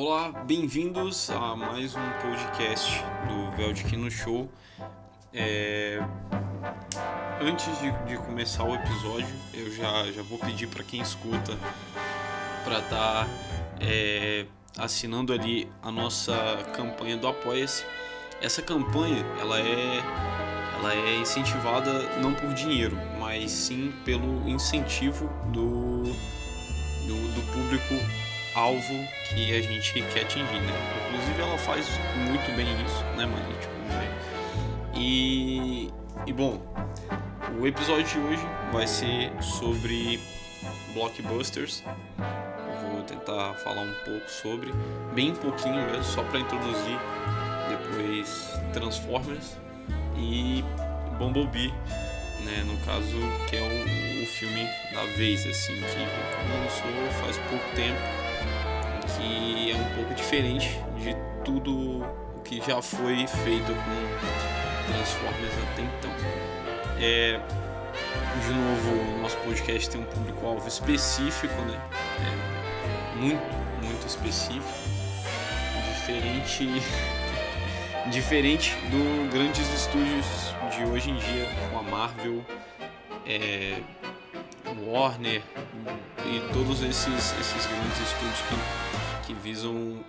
Olá, bem-vindos a mais um podcast do Veldic no Show. É... Antes de, de, começar o episódio, eu já, já vou pedir para quem escuta para estar tá, é, assinando ali a nossa campanha do Apoia-se. Essa campanha ela é, ela é incentivada não por dinheiro, mas sim pelo incentivo do, do, do público alvo que a gente quer atingir, né? Inclusive ela faz muito bem isso, né, Manite? E, e bom, o episódio de hoje vai ser sobre blockbusters. vou tentar falar um pouco sobre, bem pouquinho mesmo, só para introduzir. Depois Transformers e Bumblebee, né? No caso que é o, o filme da vez, assim, que lançou faz pouco tempo diferente de tudo o que já foi feito com Transformers até então. É, de novo, nosso podcast tem um público-alvo específico, né? É, muito, muito específico, diferente, diferente do grandes estúdios de hoje em dia, como a Marvel, é, Warner e todos esses, esses grandes estúdios que que visam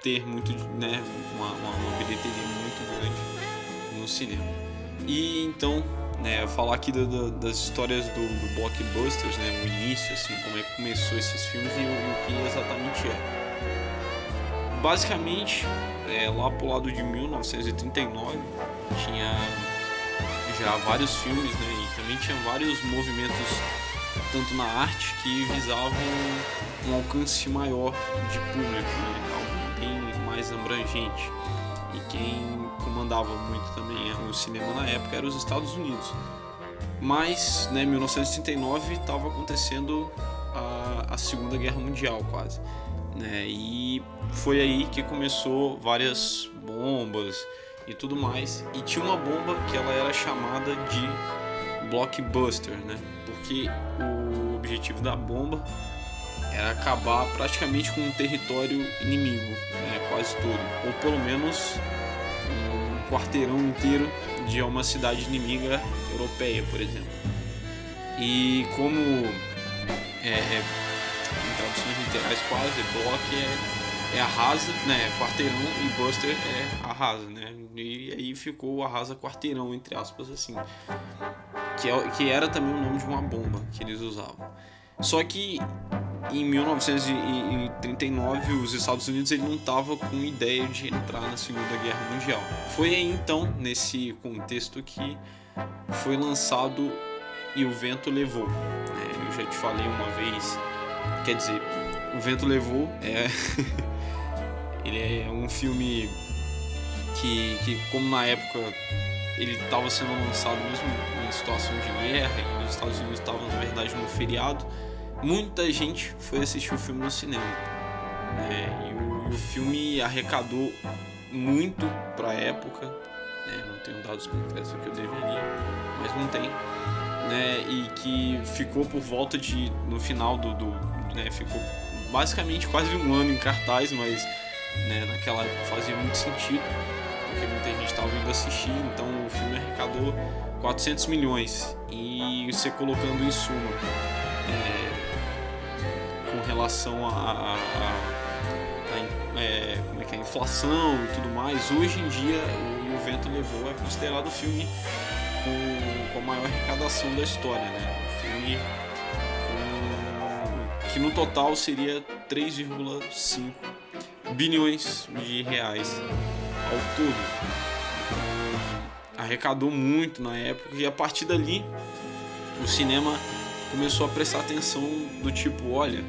ter muito, né, uma, uma, uma bilheteria muito grande no cinema. E então, né, falar aqui do, do, das histórias do, do, blockbusters, né, o início, assim, como é que começou esses filmes e, e o que exatamente é. Basicamente, é, lá pro lado de 1939 tinha já vários filmes, né, e também tinha vários movimentos tanto na arte que visavam um alcance maior de público, né? algo bem mais abrangente. E quem comandava muito também o cinema na época eram os Estados Unidos. Mas, né, 1939 estava acontecendo a, a, Segunda Guerra Mundial quase. Né? E foi aí que começou várias bombas e tudo mais. E tinha uma bomba que ela era chamada de blockbuster, né? Porque o objetivo da bomba era acabar praticamente com um território inimigo, né, quase todo, ou pelo menos um quarteirão inteiro de uma cidade inimiga europeia, por exemplo. E como é, é em traduções literais quase, block é, é arrasa, né, quarteirão e buster é arrasa, né, e aí ficou arrasa quarteirão entre aspas assim, que, é, que era também o nome de uma bomba que eles usavam. Só que em 1939 os Estados Unidos ele não estava com ideia de entrar na Segunda Guerra Mundial. Foi aí então nesse contexto que foi lançado e o vento levou. É, eu já te falei uma vez, quer dizer, o vento levou é ele é um filme que, que como na época ele estava sendo lançado mesmo em situação de guerra e os Estados Unidos estavam na verdade no feriado muita gente foi assistir o filme no cinema. Né? E, o, e, o, filme arrecadou muito para a época. Né? Não tenho dados concretos que eu deveria, mas não tem. Né? E que ficou por volta de. no final do. do né? Ficou basicamente quase um ano em cartaz, mas né? naquela época fazia muito sentido, porque muita gente estava indo assistir, então o filme arrecadou 400 milhões. E você colocando em suma. É, relação a, a, a, a é, como é que é, inflação e tudo mais, hoje em dia o, o Vento Levou é considerado o filme com, com a maior arrecadação da história, né? O filme com, que no total seria 3,5 bilhões de reais ao todo. Arrecadou muito na época e a partir dali o cinema começou a prestar atenção do tipo, olha,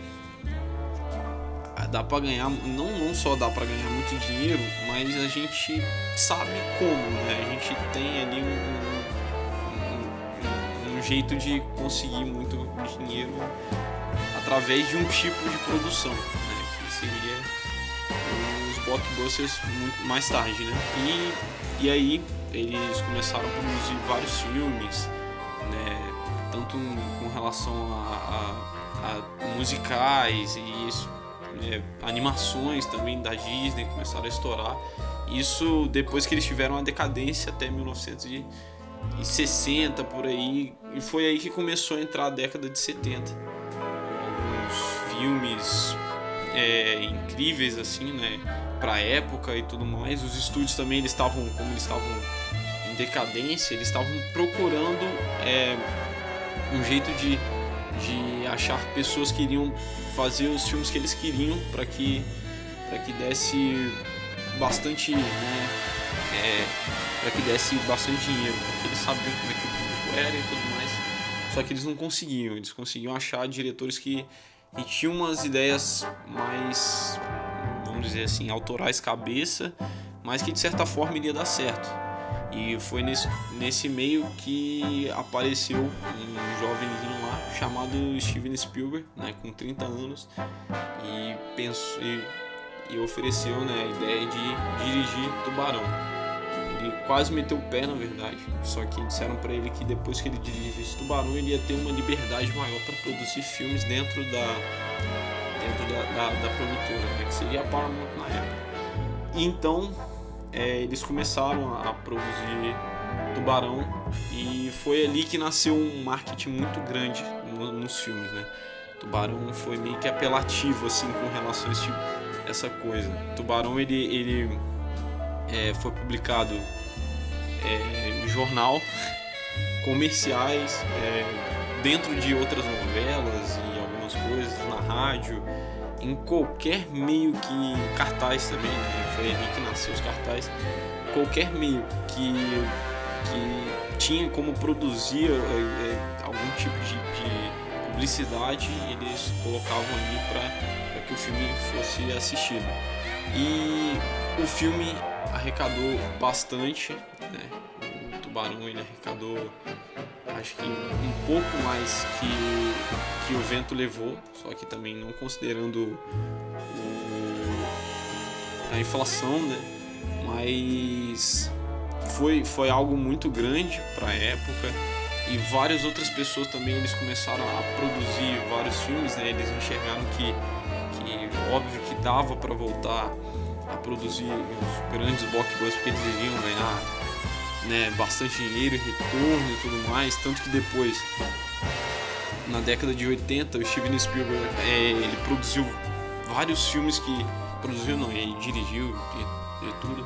dá para ganhar, não, não só dá para ganhar muito dinheiro, mas a gente sabe como, né? A gente tem ali um, um, um jeito de conseguir muito dinheiro através de um tipo de produção, né? Que seria blockbusters muito mais tarde, né? E, e aí eles começaram a produzir vários filmes, né? Tanto com relação a, a, a musicais e isso é, animações também da Disney começaram a estourar. Isso depois que eles tiveram uma decadência até 1960 por aí, e foi aí que começou a entrar a década de 70. Alguns filmes é, incríveis assim, né, para época e tudo mais. Os estúdios também eles estavam, como eles estavam em decadência, eles estavam procurando é, um jeito de, de achar pessoas que iriam fazer os filmes que eles queriam para que para que desse bastante, né, é, para que desse bastante dinheiro, porque eles sabiam como é que o público era e tudo mais. Só que eles não conseguiam, eles conseguiam achar diretores que, que tinham umas ideias mais, vamos dizer assim, autorais cabeça, mas que de certa forma iria dar certo. E foi nesse, nesse meio que apareceu um jovenzinho lá chamado Steven Spielberg, né, com 30 anos, e, pensou, e, e ofereceu né, a ideia de dirigir Tubarão. Ele quase meteu o pé, na verdade, só que disseram para ele que depois que ele dirigisse Tubarão, ele ia ter uma liberdade maior para produzir filmes dentro da, dentro da, da, da produtora, né, que seria a Paramount na época. E então é, eles começaram a produzir Tubarão e foi ali que nasceu um marketing muito grande no, nos filmes, né? Tubarão foi meio que apelativo assim com relação a esse, essa coisa. Tubarão ele, ele é, foi publicado é, em jornal, comerciais, é, dentro de outras novelas e coisas na rádio em qualquer meio que cartaz também, né? foi ali que nasceu os cartazes, qualquer meio que, que tinha como produzir é, é, algum tipo de, de, publicidade, eles colocavam ali para que o filme fosse assistido. E o filme arrecadou bastante, né? o Tubarão ele arrecadou acho que um pouco mais que, que o vento levou, só que também não considerando o, a inflação, né? Mas foi, foi algo muito grande para a época e várias outras pessoas também eles começaram a produzir vários filmes, né? Eles enxergaram que, que óbvio que dava para voltar a produzir os grandes blockbusters porque eles iriam ganhar né, bastante dinheiro retorno e tudo mais, tanto que depois, na década de 80, o Steven Spielberg é, ele produziu vários filmes que produziu não, ele dirigiu e, e tudo,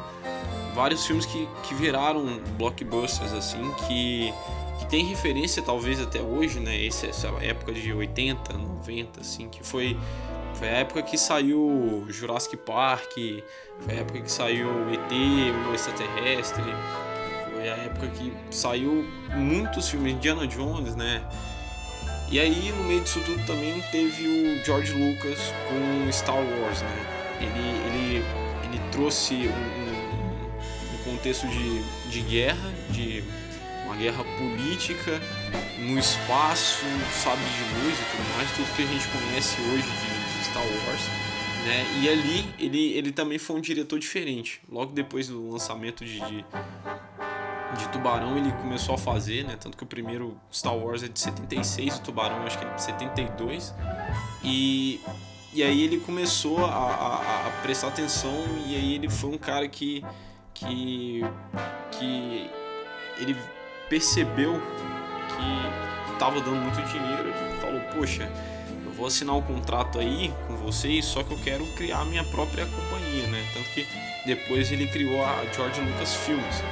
vários filmes que, que viraram blockbusters assim, que que tem referência talvez até hoje, né? Essa, essa época de 80, 90, assim, que foi foi a época que saiu Jurassic Park, foi a época que saiu ET, o extraterrestre, foi a época que saiu muitos filmes Indiana Jones, né? E aí no meio disso tudo também teve o George Lucas com Star Wars, né? Ele, ele, ele trouxe um, um, um contexto de, de guerra, de uma guerra política no espaço, sabe de luz e tudo mais, tudo que a gente conhece hoje de, de Star Wars. Né? E ali ele, ele também foi um diretor diferente. Logo depois do lançamento de, de de Tubarão ele começou a fazer, né? Tanto que o primeiro Star Wars é de 76, o Tubarão acho que é de 72. E, e aí ele começou a, a, a prestar atenção e aí ele foi um cara que, que, que ele percebeu que estava dando muito dinheiro e falou, poxa, eu vou assinar um contrato aí com vocês, só que eu quero criar minha própria companhia, né? Tanto que depois ele criou a George Lucas Films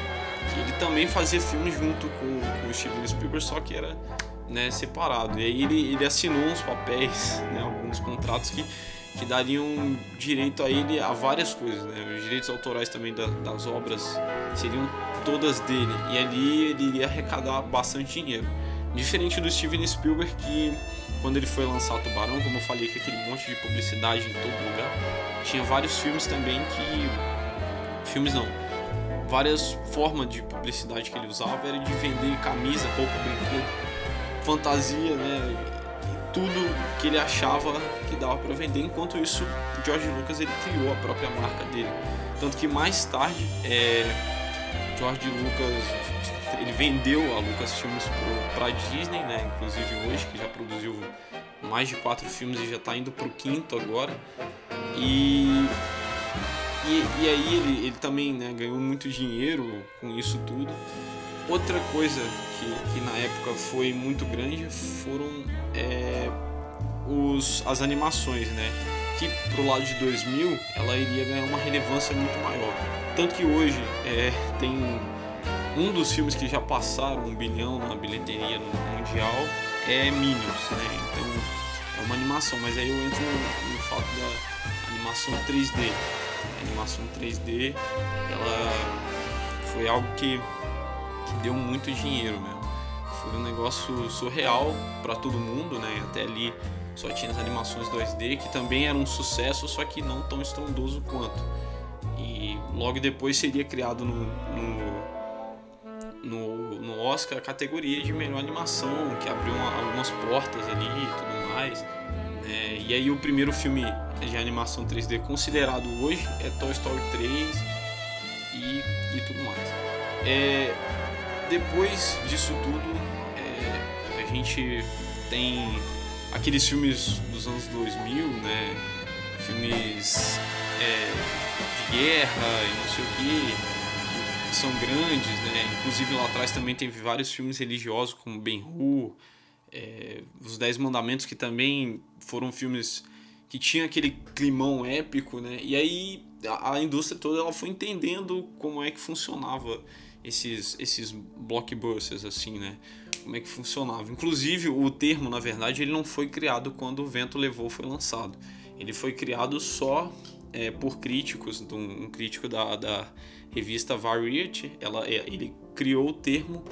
que ele também fazia filmes junto com, com o Steven Spielberg, só que era né, separado. E aí ele, ele assinou uns papéis, né, alguns contratos que, que dariam direito a ele a várias coisas. Né? Os direitos autorais também da, das obras seriam todas dele. E ali ele iria arrecadar bastante dinheiro. Diferente do Steven Spielberg, que quando ele foi lançar Tubarão, como eu falei, que aquele monte de publicidade em todo lugar, tinha vários filmes também que. Filmes não, várias formas de publicidade que ele usava era de vender camisa, roupa, brinquedo, fantasia, né? Tudo que ele achava que dava para vender. Enquanto isso, o George Lucas ele criou a própria marca dele. Tanto que mais tarde, é, George Lucas ele vendeu a Lucasfilmes para Disney, né? Inclusive hoje que já produziu mais de quatro filmes e já está indo pro quinto agora. E, e, e aí ele, ele também né, ganhou muito dinheiro com isso tudo. Outra coisa que, que na época foi muito grande foram é, os, as animações, né? Que pro lado de 2000 ela iria ganhar uma relevância muito maior. Tanto que hoje é, tem um dos filmes que já passaram um bilhão na bilheteria mundial é Minions, né? Então é uma animação, mas aí eu entro no, no fato da animação 3D. Animação 3D, ela foi algo que, que deu muito dinheiro mesmo. Foi um negócio surreal para todo mundo, né? Até ali só tinha as animações 2D que também eram um sucesso, só que não tão estrondoso quanto. E logo depois seria criado no, no, no, no Oscar a categoria de melhor animação, que abriu uma, algumas portas ali e tudo mais. Né? E aí o primeiro filme de animação 3D considerado hoje é Toy Story 3 e, e tudo mais. É, depois disso tudo, é, a gente tem aqueles filmes dos anos 2000, né? Filmes é, de guerra e não sei o que, que são grandes, né? Inclusive lá atrás também teve vários filmes religiosos como Ben-Hur, é, Os Dez Mandamentos, que também foram filmes que tinham aquele climão épico, né? E aí a, a indústria toda ela foi entendendo como é que funcionava esses, esses blockbusters, assim, né? Como é que funcionava. Inclusive, o termo, na verdade, ele não foi criado quando o Vento Levou foi lançado. Ele foi criado só é, por críticos, um, um crítico da, da revista Variety, ela, é, ele criou o termo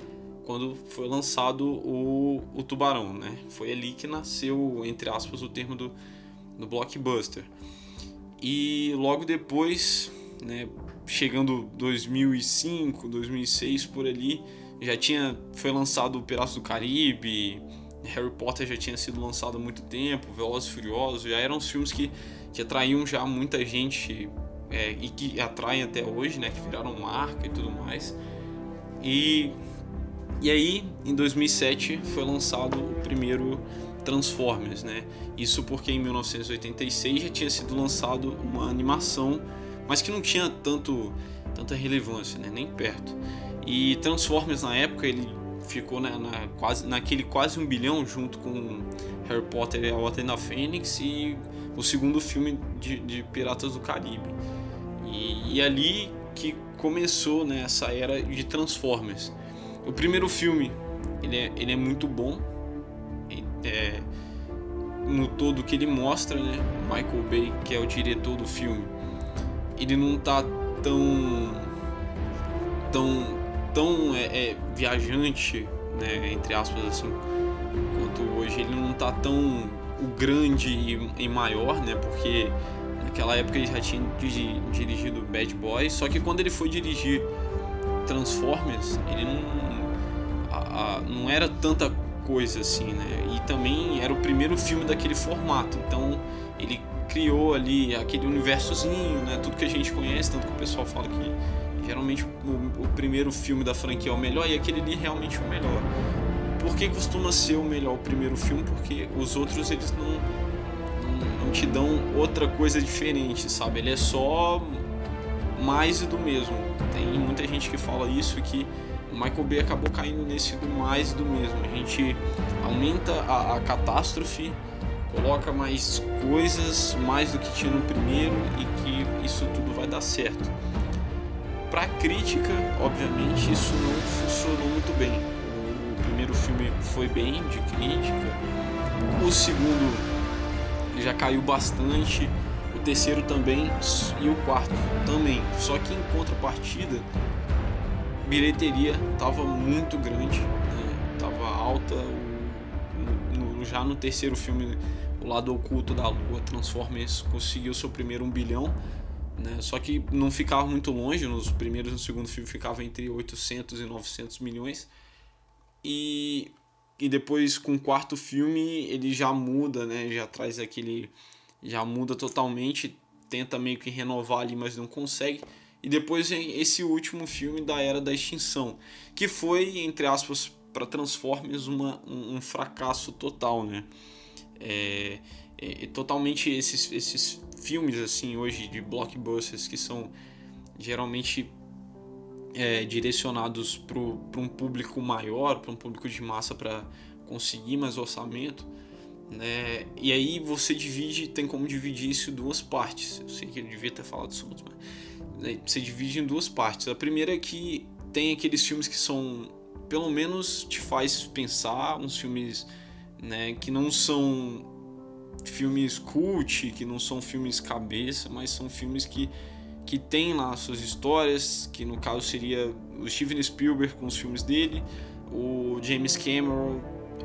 quando foi lançado o, o Tubarão, né? Foi ali que nasceu, entre aspas, o termo do, do blockbuster. E logo depois, né, chegando 2005, 2006 por ali, já tinha foi lançado o Piratas do Caribe, Harry Potter já tinha sido lançado há muito tempo, Velozes e Furiosos, já eram os filmes que, que atraíam já muita gente é, e que atraem até hoje, né, que viraram marca e tudo mais. E, e aí, em 2007, foi lançado o primeiro Transformers, né? Isso porque em 1986 já tinha sido lançado uma animação mas que não tinha tanto, tanta relevância, né? nem perto. E Transformers na época ele ficou na, na, quase, naquele quase um bilhão junto com Harry Potter e a Ordem da Fênix e o segundo filme de, de Piratas do Caribe. E, e, ali que começou né, essa era de Transformers. O primeiro filme ele é, ele é muito bom é, no todo que ele mostra, né? Michael Bay, que é o diretor do filme, ele não tá tão tão tão é, é, viajante né entre aspas assim quanto hoje ele não tá tão o grande e, e maior né porque naquela época ele já tinha dirigido Bad Boys só que quando ele foi dirigir Transformers ele não a, a, não era tanta coisa assim né e também era o primeiro filme daquele formato então ele criou ali aquele universozinho, né? Tudo que a gente conhece, tanto que o pessoal fala que geralmente o, o primeiro filme da franquia é o melhor e aquele ali realmente é o melhor. Por que costuma ser o melhor o primeiro filme? Porque os outros eles não, não, não te dão outra coisa diferente, sabe? Ele é só mais do mesmo. Tem muita gente que fala isso que o Michael Bay acabou caindo nesse do mais do mesmo. A gente aumenta a, a catástrofe coloca mais coisas, mais do que tinha no primeiro e que isso tudo vai dar certo. Para crítica, obviamente, isso não funcionou muito bem. O primeiro filme foi bem de crítica, o segundo já caiu bastante, o terceiro também e o quarto também. Só que em contrapartida, bilheteria estava muito grande, estava né? alta. No, no, já no terceiro filme o lado oculto da Lua, Transformers conseguiu seu primeiro um bilhão, né? Só que não ficava muito longe, nos primeiros e no segundo filme ficava entre 800 e 900 milhões. E, e depois com o quarto filme ele já muda, né? Já traz aquele já muda totalmente, tenta meio que renovar ali, mas não consegue. E depois vem esse último filme da Era da Extinção, que foi, entre aspas, para Transformers uma, um, um fracasso total, né? É, é, é, totalmente esses, esses filmes assim hoje de blockbusters que são geralmente é, direcionados para um público maior, para um público de massa para conseguir mais orçamento, né? E aí você divide, tem como dividir isso em duas partes. Eu sei que eu devia ter falado isso antes, mas né? você divide em duas partes. A primeira é que tem aqueles filmes que são pelo menos te faz pensar, uns filmes, né, que não são filmes cult, que não são filmes cabeça, mas são filmes que que tem lá suas histórias, que no caso seria o Steven Spielberg com os filmes dele, o James Cameron,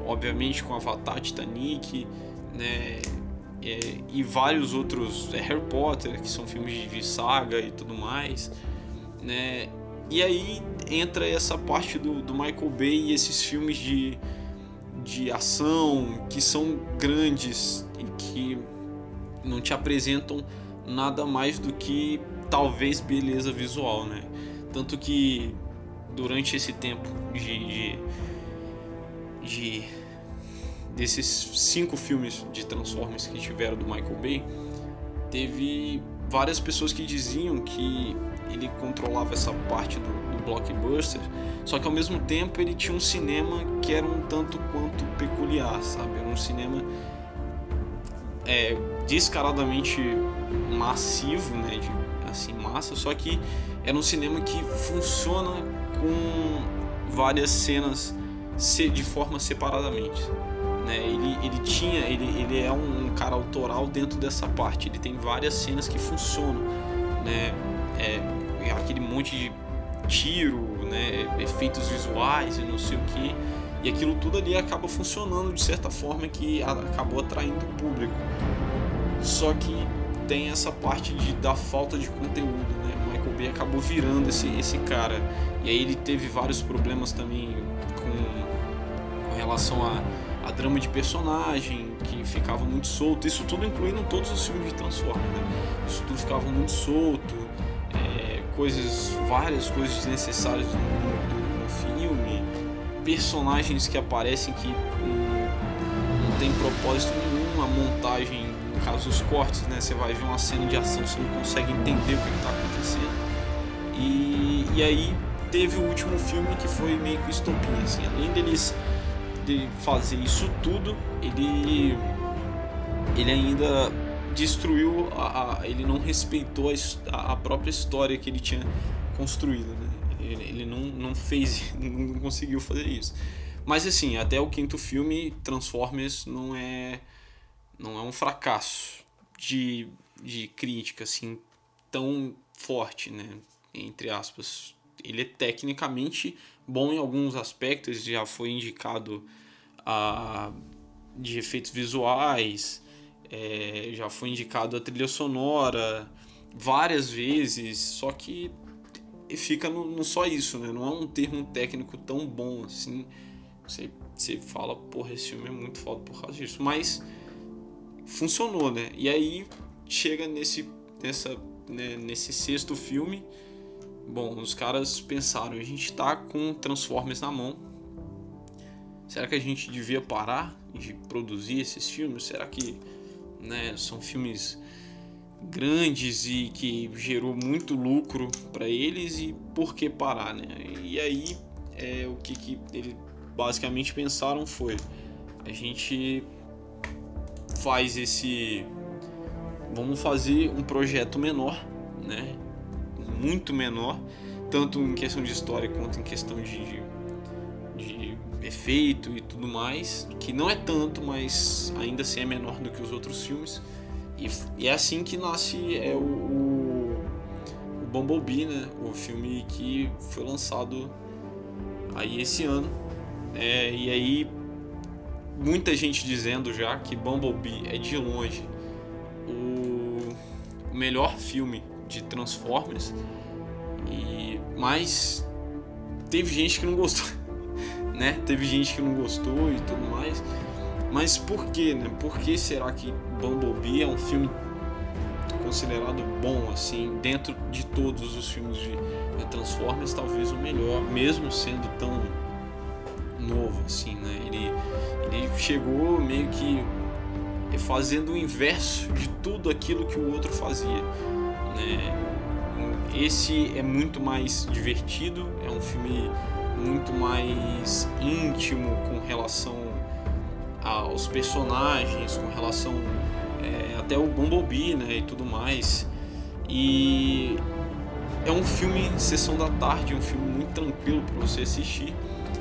obviamente com Avatar, Titanic, né, é, e vários outros, é, Harry Potter, que são filmes de saga e tudo mais, né, e aí entra essa parte do, do Michael Bay e esses filmes de, de ação que são grandes e que não te apresentam nada mais do que talvez beleza visual, né? Tanto que durante esse tempo de, de, de desses cinco filmes de Transformers que tiveram do Michael Bay, teve várias pessoas que diziam que ele controlava essa parte do, do, blockbuster, só que ao mesmo tempo ele tinha um cinema que era um tanto quanto peculiar, sabe? Era um cinema é, descaradamente massivo, né? De, assim, massa, só que era um cinema que funciona com várias cenas de forma separadamente. Né? Ele, ele tinha, ele, ele é um, um, cara autoral dentro dessa parte. Ele tem várias cenas que funcionam, né? É, é aquele monte de tiro, né? Efeitos visuais e não sei o que. E aquilo tudo ali acaba funcionando de certa forma que acabou atraindo o público. Só que tem essa parte de, da falta de conteúdo, né? Bay acabou virando esse, esse cara. E aí ele teve vários problemas também com, com relação a, a drama de personagem, que ficava muito solto. Isso tudo incluindo todos os filmes de Transformers, né? Isso tudo ficava muito solto. É, coisas, várias coisas desnecessárias no, no, no filme. Personagens que aparecem que não, não tem propósito nenhum, a montagem caso os cortes, né? Você vai ver uma cena de ação, você não consegue entender o que está acontecendo. E, aí teve o último filme que foi meio que estopinha, assim. Além deles de fazer isso tudo, ele ele ainda destruiu a, a ele não respeitou a, a, própria história que ele tinha construído, né? Ele, ele não, não fez, não conseguiu fazer isso. Mas assim, até o quinto filme, Transformers não é não é um fracasso de, de crítica assim tão forte, né? Entre aspas. Ele é tecnicamente bom em alguns aspectos, já foi indicado a, de efeitos visuais, é, já foi indicado a trilha sonora várias vezes, só que fica no, no, só isso, né? Não é um termo técnico tão bom assim. Você, você fala, porra, esse filme é muito foda por causa disso. Mas funcionou, né? E aí chega nesse, nessa, né, nesse sexto filme. Bom, os caras pensaram, a gente tá com Transformers na mão. Será que a gente devia parar de produzir esses filmes? Será que né, são filmes grandes e que gerou muito lucro para eles e por que parar, né? E aí é, o que, que eles basicamente pensaram foi a gente faz esse. Vamos fazer um projeto menor, né? Muito menor, tanto em questão de história quanto em questão de, de efeito e tudo mais, que não é tanto, mas ainda assim é menor do que os outros filmes. E, e é assim que nasce é o, o, o Bumblebee, né? O filme que foi lançado aí esse ano. É, e aí muita gente dizendo já que Bumblebee é de longe o melhor filme de Transformers. E mas teve gente que não gostou, né? Teve gente que não gostou e tudo mais. Mas por que, né? Por que será que Bumblebee é um filme considerado bom assim, dentro de todos os filmes de Transformers, talvez o melhor, mesmo sendo tão novo assim, né? Ele ele chegou meio que fazendo o inverso de tudo aquilo que o outro fazia. Né? Esse é muito mais divertido, é um filme muito mais íntimo com relação aos personagens, com relação é, até o Bumblebee né, e tudo mais. E é um filme sessão da tarde, um filme muito tranquilo para você assistir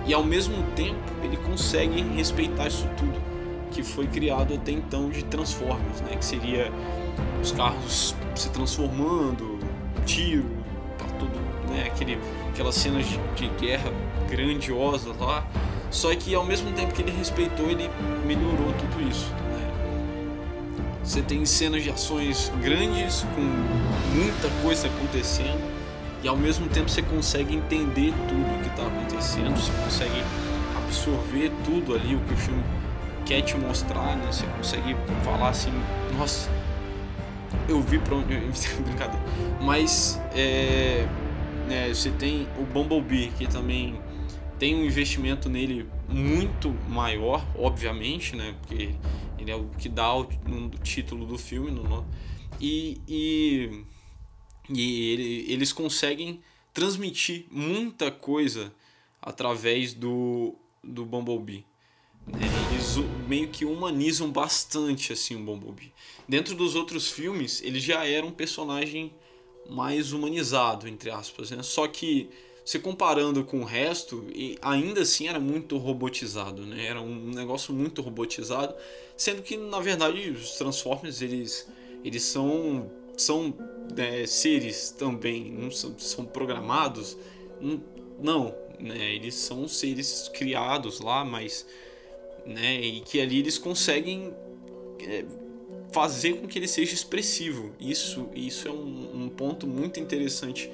e ao mesmo tempo ele consegue respeitar isso tudo que foi criado até então de Transformers, né? Que seria os carros se transformando, tiro, para tudo, né? Aquele, aquelas cenas de, de guerra grandiosas lá. Só que ao mesmo tempo que ele respeitou, ele melhorou tudo isso. Né? Você tem cenas de ações grandes com muita coisa acontecendo e ao mesmo tempo você consegue entender tudo o que está acontecendo, você consegue absorver tudo ali o que o filme quer te mostrar, né? Você consegue falar assim, nossa, eu vi para onde brincadeira, mas é, né, você tem o Bumblebee que também tem um investimento nele muito maior, obviamente, né? Porque ele é o que dá o, o título do filme, no, e, e e ele, eles conseguem transmitir muita coisa através do, do Bumblebee. Né? Eles meio que humanizam bastante assim o Bumblebee. Dentro dos outros filmes, ele já era um personagem mais humanizado, entre aspas. Né? Só que, se comparando com o resto, ainda assim era muito robotizado. Né? Era um negócio muito robotizado. Sendo que, na verdade, os Transformers eles, eles são são é, seres também, não são, são programados. Não, né? Eles são seres criados lá, mas né? E que ali eles conseguem é, fazer com que ele seja expressivo. Isso, isso é um, um, ponto muito interessante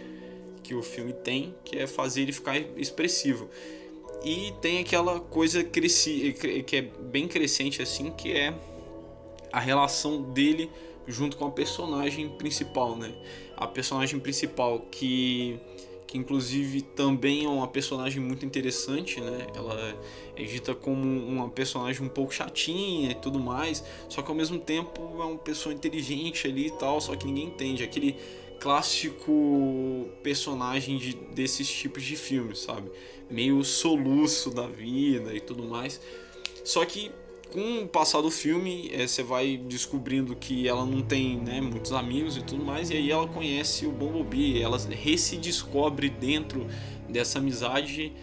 que o filme tem, que é fazer ele ficar expressivo. E tem aquela coisa cresci, que é bem crescente assim, que é a relação dele junto com a personagem principal, né? A personagem principal que que inclusive também é uma personagem muito interessante, né? Ela é dita como uma personagem um pouco chatinha e tudo mais, só que ao mesmo tempo é uma pessoa inteligente ali e tal, só que ninguém entende. Aquele clássico personagem de, desses tipos de filmes, sabe? Meio soluço da vida e tudo mais. Só que com o passar do filme, é, você vai descobrindo que ela não tem né, muitos amigos e tudo mais, e aí ela conhece o Bumblebee, ela se descobre dentro dessa amizade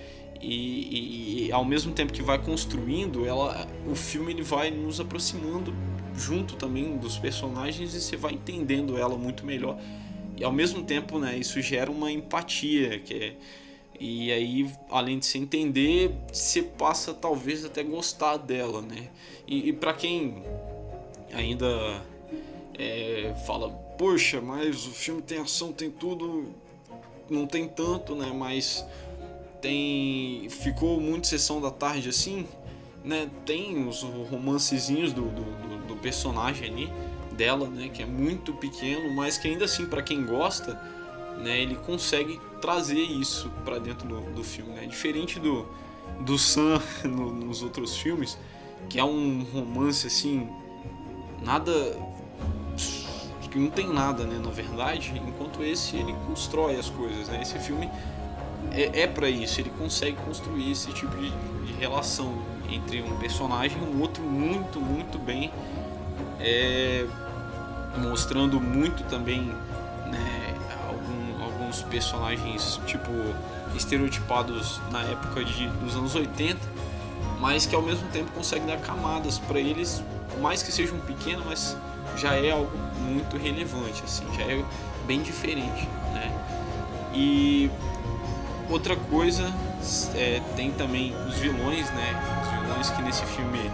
e, e, e, ao mesmo tempo que vai construindo, ela, o filme ele vai nos aproximando junto também dos personagens e você vai entendendo ela muito melhor. E ao mesmo tempo, né, isso gera uma empatia, que é e aí, além de se entender, você passa talvez até gostar dela, né? E, e para quem ainda é, fala, poxa, mas o filme tem ação, tem tudo, não tem tanto, né? Mas tem. Ficou muito sessão da tarde assim, né? Tem os romancezinhos do, do, do personagem ali, dela, né? Que é muito pequeno, mas que ainda assim, para quem gosta, né? Ele consegue trazer isso para dentro do, do filme, né? Diferente do, do Sam no, nos outros filmes, que é um romance assim, nada que não tem nada, né, na verdade, enquanto esse ele constrói as coisas, né? Esse filme é, é para isso, ele consegue construir esse tipo de, de, relação entre um personagem e um outro muito, muito bem, é, mostrando muito também, né, alguns personagens tipo estereotipados na época de, dos anos 80, mas que ao mesmo tempo conseguem dar camadas para eles, mais que sejam pequenos, mas já é algo muito relevante, assim, já é bem diferente, né? E outra coisa é, tem também os vilões, né? Os vilões que nesse filme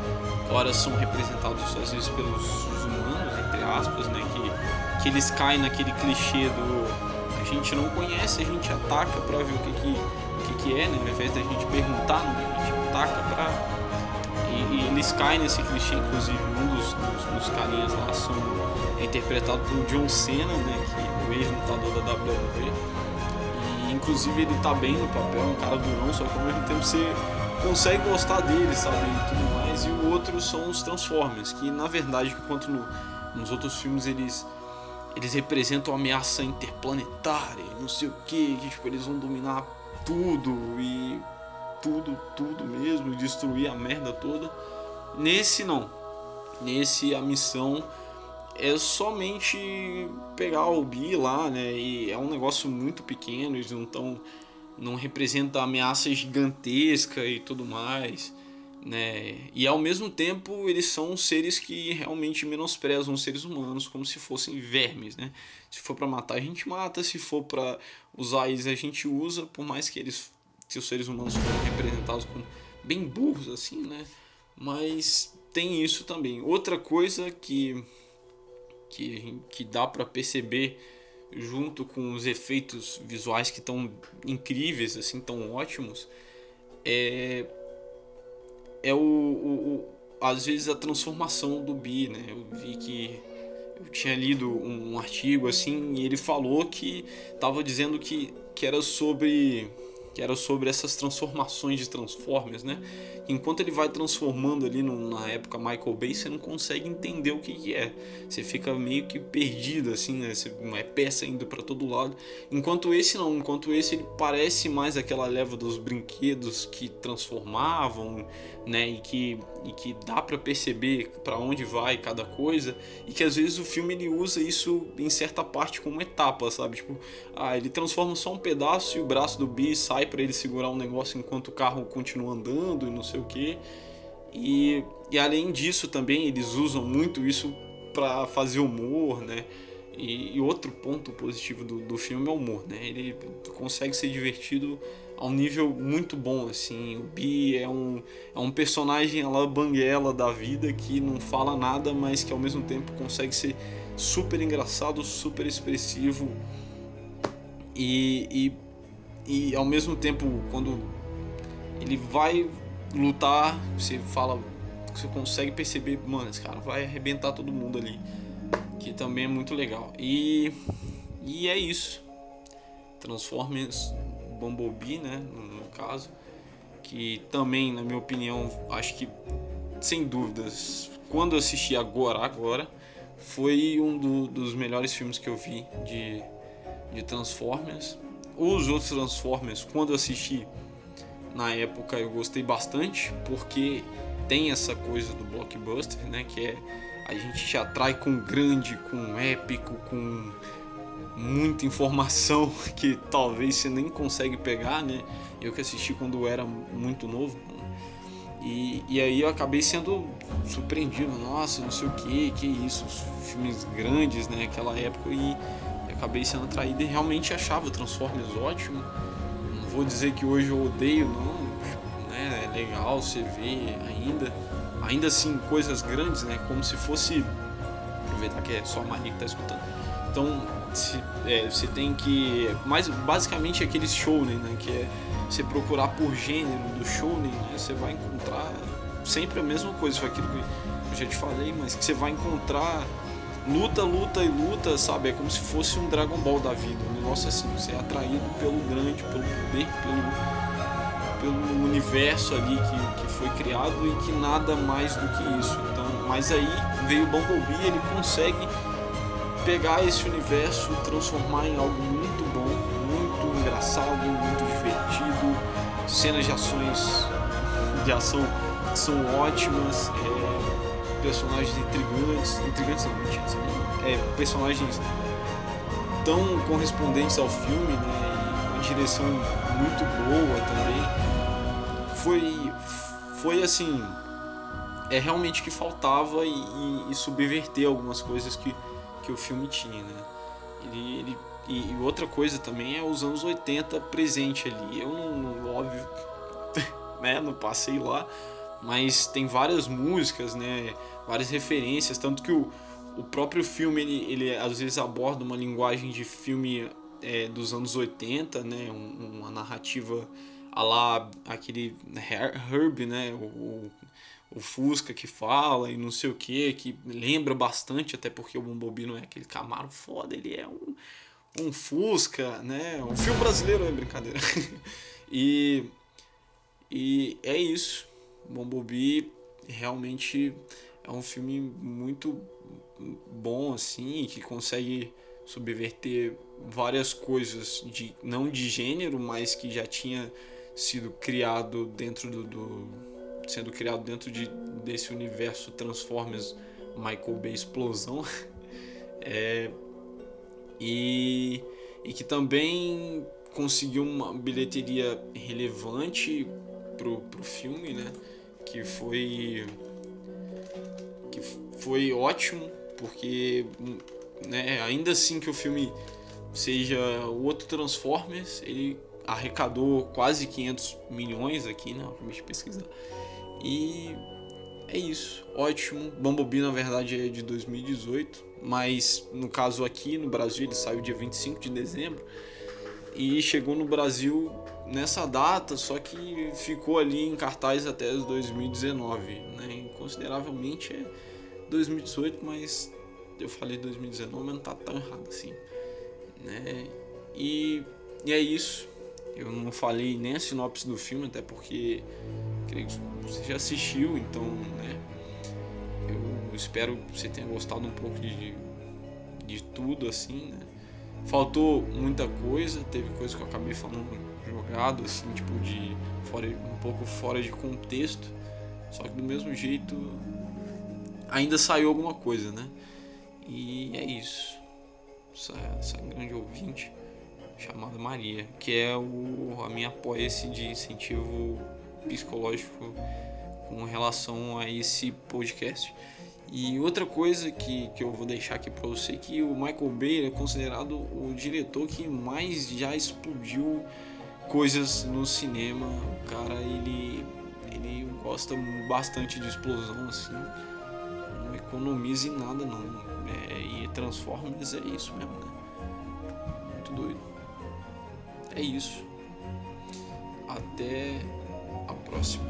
ora são representados às vezes pelos humanos, entre aspas, né? Que, que eles caem naquele clichê do gente não conhece, a gente ataca para ver o que que, o que que é, né? Ao invés da gente perguntar, né? a gente ataca para e, e, eles caem nesse clichê, inclusive um dos, dos, dos carinhas lá são, é interpretado por John Cena, né? Que é o ex-lutador da WWE. E inclusive ele tá bem no papel, um cara durão, só que ao mesmo tempo você consegue gostar dele, sabe? E tudo mais. mais, e o outro são os Transformers, que na verdade, enquanto no, nos outros filmes eles eles representam ameaça interplanetária, não sei o que, que tipo, eles vão dominar tudo e tudo, tudo mesmo, destruir a merda toda. Nesse não. Nesse a missão é somente pegar o Bi lá, né? E é um negócio muito pequeno, eles não estão. não representa ameaça gigantesca e tudo mais. Né? E ao mesmo tempo eles são seres que realmente menosprezam os seres humanos como se fossem vermes, né? Se for para matar a gente mata, se for para usar eles a gente usa, por mais que eles que os seres humanos foram representados como bem burros assim, né? Mas tem isso também. Outra coisa que que, que dá para perceber junto com os efeitos visuais que estão incríveis, assim, tão ótimos, é, é o, o, o, às vezes a transformação do Bi, né? Eu vi que eu tinha lido um, um artigo assim e ele falou que estava dizendo que, que era sobre que era sobre essas transformações de Transformers, né? Enquanto ele vai transformando ali na época Michael Bay, você não consegue entender o que, que é. Você fica meio que perdido, assim, né? Você, é peça indo para todo lado. Enquanto esse não, enquanto esse ele parece mais aquela leva dos brinquedos que transformavam, né? E que, e que dá para perceber para onde vai cada coisa. E que às vezes o filme ele usa isso em certa parte como etapa, sabe? Tipo, ah, ele transforma só um pedaço e o braço do Bi sai para ele segurar um negócio enquanto o carro continua andando e não sei o que. E, e além disso também eles usam muito isso para fazer humor, né? E, e, outro ponto positivo do, do filme é o humor, né? Ele consegue ser divertido a um nível muito bom, assim. O Bi é um, é um personagem lá banguela da vida que não fala nada, mas que ao mesmo tempo consegue ser super engraçado, super expressivo e, e, e ao mesmo tempo quando ele vai lutar, você fala, você consegue perceber, mano, esse cara vai arrebentar todo mundo ali, que também é muito legal. E e é isso. Transformers Bumblebee, né, no, caso, que também, na minha opinião, acho que sem dúvidas, quando eu assisti agora, agora, foi um do, dos melhores filmes que eu vi de, de Transformers. Os outros Transformers, quando eu assisti, na época eu gostei bastante, porque tem essa coisa do blockbuster, né? Que é a gente te atrai com grande, com épico, com muita informação que talvez você nem consegue pegar, né? Eu que assisti quando era muito novo. E, e aí eu acabei sendo surpreendido, nossa, não sei o que, que isso, filmes grandes, né, aquela época, e acabei sendo atraído e realmente achava Transformers ótimo vou dizer que hoje eu odeio, não. Né? É legal você ver ainda. Ainda assim, coisas grandes, né? Como se fosse. Aproveitar que é só a Maria que tá escutando. Então, se, é, você tem que. Mas basicamente aquele shounen, né? Que é você procurar por gênero do shounen, né? Você vai encontrar sempre a mesma coisa. Foi aquilo que eu já te falei, mas que você vai encontrar luta, luta e luta, sabe? É como se fosse um Dragon Ball da vida. Um negócio assim, você é atraído pelo grande, pelo poder, pelo, pelo universo ali que, que foi criado e que nada mais do que isso. Então, mas aí veio o Bumblebee, ele consegue pegar esse universo, transformar em algo muito bom, muito engraçado, muito divertido, cenas de ações de ação são ótimas. É, personagens intrigantes, intrigantes não, mentira, é, personagens tão correspondentes ao filme, né, e uma direção muito boa também. Foi, foi assim, é realmente que faltava e, e, e subverter algumas coisas que, que o filme tinha, né. Ele, ele, e, outra coisa também é os anos 80 presente ali. Eu não, óbvio, né, não passei lá, mas tem várias músicas, né, várias referências, tanto que o, o próprio filme ele, ele às vezes aborda uma linguagem de filme é, dos anos 80, né, um, uma narrativa a lá aquele Herb, né, o, o Fusca que fala e não sei o que, que lembra bastante, até porque o Bumblebee não é aquele Camaro foda, ele é um, um Fusca, né, um filme brasileiro, é brincadeira. e, e é isso, Bumblebee realmente é um filme muito bom assim, que consegue subverter várias coisas de não de gênero, mas que já tinha sido criado dentro do, do sendo criado dentro de, desse universo Transformers Michael Bay explosão. É, e, e que também conseguiu uma bilheteria relevante pro, pro filme, né? Que foi que foi ótimo porque né, ainda assim que o filme seja o outro Transformers, ele arrecadou quase 500 milhões aqui, né? Acabei de pesquisar. E é isso, ótimo. Bumblebee na verdade é de 2018, mas no caso aqui no Brasil ele saiu dia 25 de dezembro e chegou no Brasil nessa data, só que ficou ali em cartaz até 2019, né? Consideravelmente é 2018, mas eu falei 2019, mas não tá tão errado assim, né? E, e é isso. Eu não falei nem a sinopse do filme, até porque creio que você já assistiu, então, né? Eu espero que você tenha gostado um pouco de, de tudo, assim, né? Faltou muita coisa, teve coisa que eu acabei falando jogado, assim, tipo, de fora, um pouco fora de contexto, só que do mesmo jeito ainda saiu alguma coisa, né? E é isso. Essa, essa grande ouvinte chamada Maria, que é o, a minha apoia-se de incentivo psicológico com relação a esse podcast. E outra coisa que, que eu vou deixar aqui para você que o Michael Bay é considerado o diretor que mais já explodiu coisas no cinema. O cara ele ele gosta bastante de explosão assim. Não economiza em nada não. É, e Transformers é isso mesmo, né? Muito doido. É isso. Até a próxima.